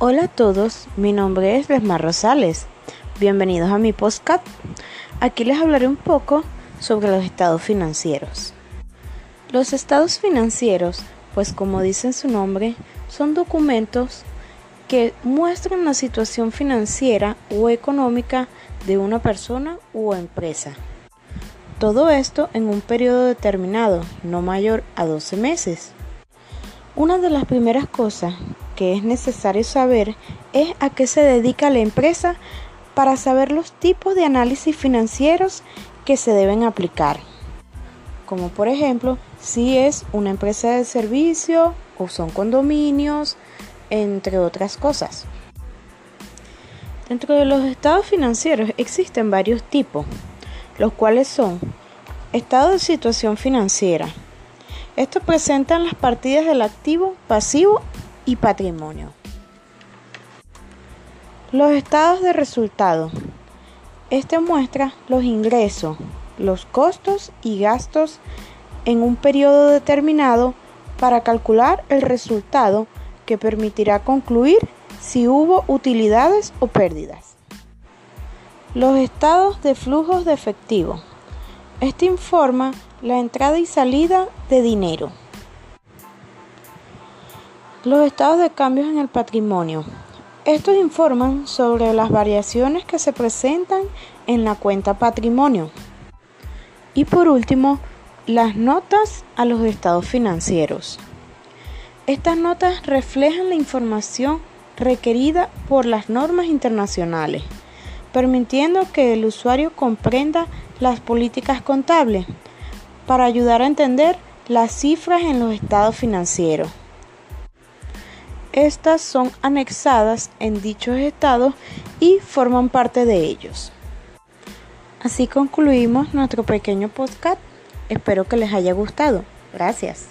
Hola a todos, mi nombre es Lesmar Rosales. Bienvenidos a mi podcast. Aquí les hablaré un poco sobre los estados financieros. Los estados financieros, pues como dice su nombre, son documentos que muestran la situación financiera o económica de una persona u empresa. Todo esto en un periodo determinado, no mayor a 12 meses. Una de las primeras cosas que es necesario saber es a qué se dedica la empresa para saber los tipos de análisis financieros que se deben aplicar. Como por ejemplo, si es una empresa de servicio o son condominios, entre otras cosas. Dentro de los estados financieros existen varios tipos, los cuales son estado de situación financiera. Estos presentan las partidas del activo, pasivo y patrimonio. Los estados de resultado. Este muestra los ingresos, los costos y gastos en un periodo determinado para calcular el resultado que permitirá concluir si hubo utilidades o pérdidas. Los estados de flujos de efectivo. Este informa la entrada y salida de dinero. Los estados de cambios en el patrimonio. Estos informan sobre las variaciones que se presentan en la cuenta patrimonio. Y por último, las notas a los estados financieros. Estas notas reflejan la información requerida por las normas internacionales, permitiendo que el usuario comprenda las políticas contables para ayudar a entender las cifras en los estados financieros. Estas son anexadas en dichos estados y forman parte de ellos. Así concluimos nuestro pequeño podcast. Espero que les haya gustado. Gracias.